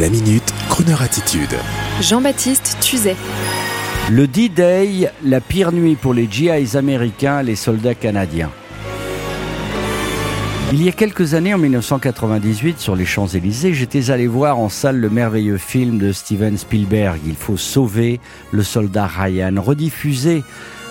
La minute, Kroneur attitude. Jean-Baptiste Tuzet. Le D-Day, la pire nuit pour les GIs américains, les soldats canadiens. Il y a quelques années, en 1998, sur les Champs-Élysées, j'étais allé voir en salle le merveilleux film de Steven Spielberg, Il faut sauver le soldat Ryan, rediffusé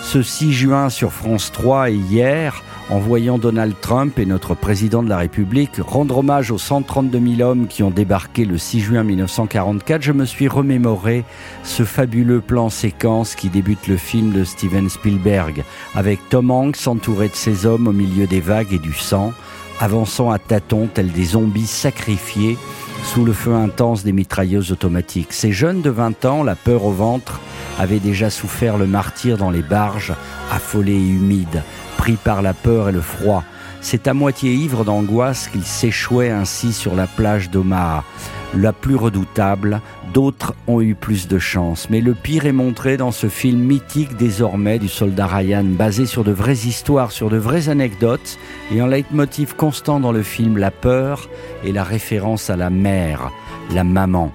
ce 6 juin sur France 3 et hier, en voyant Donald Trump et notre président de la République rendre hommage aux 132 000 hommes qui ont débarqué le 6 juin 1944, je me suis remémoré ce fabuleux plan séquence qui débute le film de Steven Spielberg, avec Tom Hanks entouré de ses hommes au milieu des vagues et du sang, avançant à tâtons tels des zombies sacrifiés sous le feu intense des mitrailleuses automatiques. Ces jeunes de 20 ans, la peur au ventre, avaient déjà souffert le martyr dans les barges, affolés et humides, pris par la peur et le froid. C'est à moitié ivre d'angoisse qu'ils s'échouaient ainsi sur la plage d'Omaha la plus redoutable, d'autres ont eu plus de chance. Mais le pire est montré dans ce film mythique désormais du soldat Ryan, basé sur de vraies histoires, sur de vraies anecdotes, et en leitmotiv constant dans le film la peur et la référence à la mère, la maman.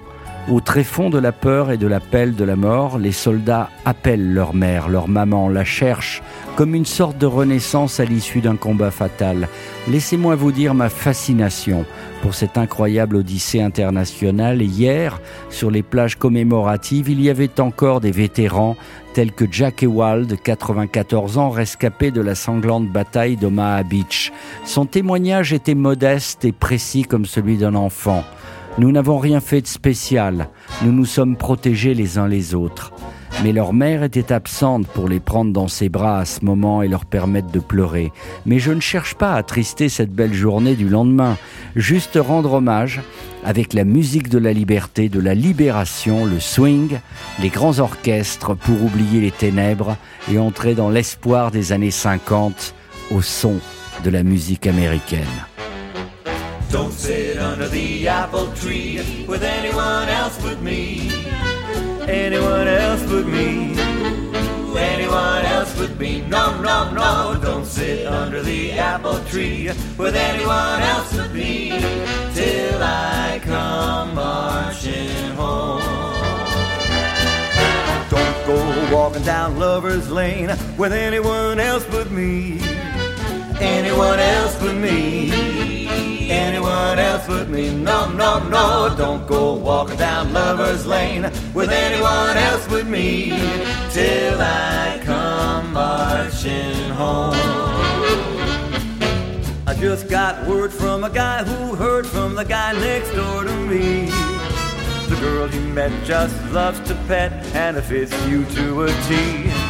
Au tréfonds de la peur et de l'appel de la mort, les soldats appellent leur mère, leur maman, la cherchent, comme une sorte de renaissance à l'issue d'un combat fatal. Laissez-moi vous dire ma fascination pour cette incroyable odyssée internationale. Hier, sur les plages commémoratives, il y avait encore des vétérans tels que Jack Ewald, 94 ans, rescapé de la sanglante bataille d'Omaha Beach. Son témoignage était modeste et précis comme celui d'un enfant. Nous n'avons rien fait de spécial, nous nous sommes protégés les uns les autres. Mais leur mère était absente pour les prendre dans ses bras à ce moment et leur permettre de pleurer. Mais je ne cherche pas à trister cette belle journée du lendemain, juste rendre hommage avec la musique de la liberté, de la libération, le swing, les grands orchestres pour oublier les ténèbres et entrer dans l'espoir des années 50 au son de la musique américaine. Don't sit under the apple tree with anyone else but me. Anyone else but me. Anyone else but me. No, no, no. Don't sit under the apple tree with anyone else but me. Till I come marching home. Don't go walking down Lover's Lane with anyone else but me. Me. No, no, no, don't go walking down Lover's Lane with anyone else but me till I come marching home. I just got word from a guy who heard from the guy next door to me. The girl he met just loves to pet and it fits you to a T.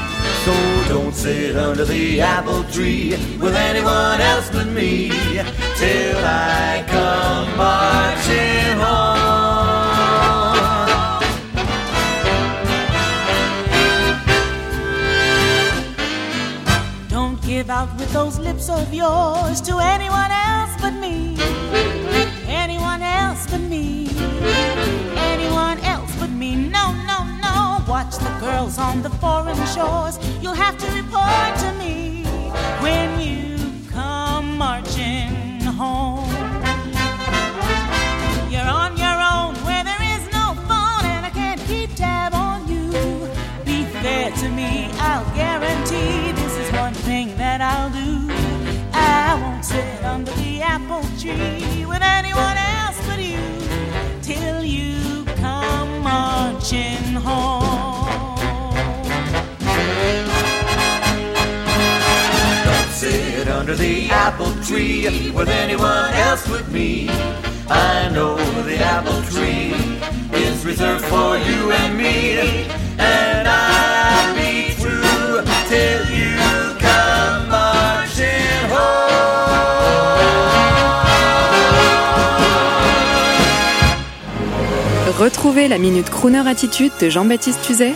So don't sit under the apple tree with anyone else but me till I come marching home. Don't give out with those lips of yours to anyone else but me. Watch the girls on the foreign shores. You'll have to report to me when you come marching home. You're on your own where there is no phone, and I can't keep tab on you. Be fair to me, I'll guarantee this is one thing that I'll do. I won't sit under the apple tree the apple tree with anyone else but me. I know the apple tree is reserved for you and me, and I'll be true till you come marching home. Retrouvez la Minute Crooner Attitude de Jean-Baptiste Tuzet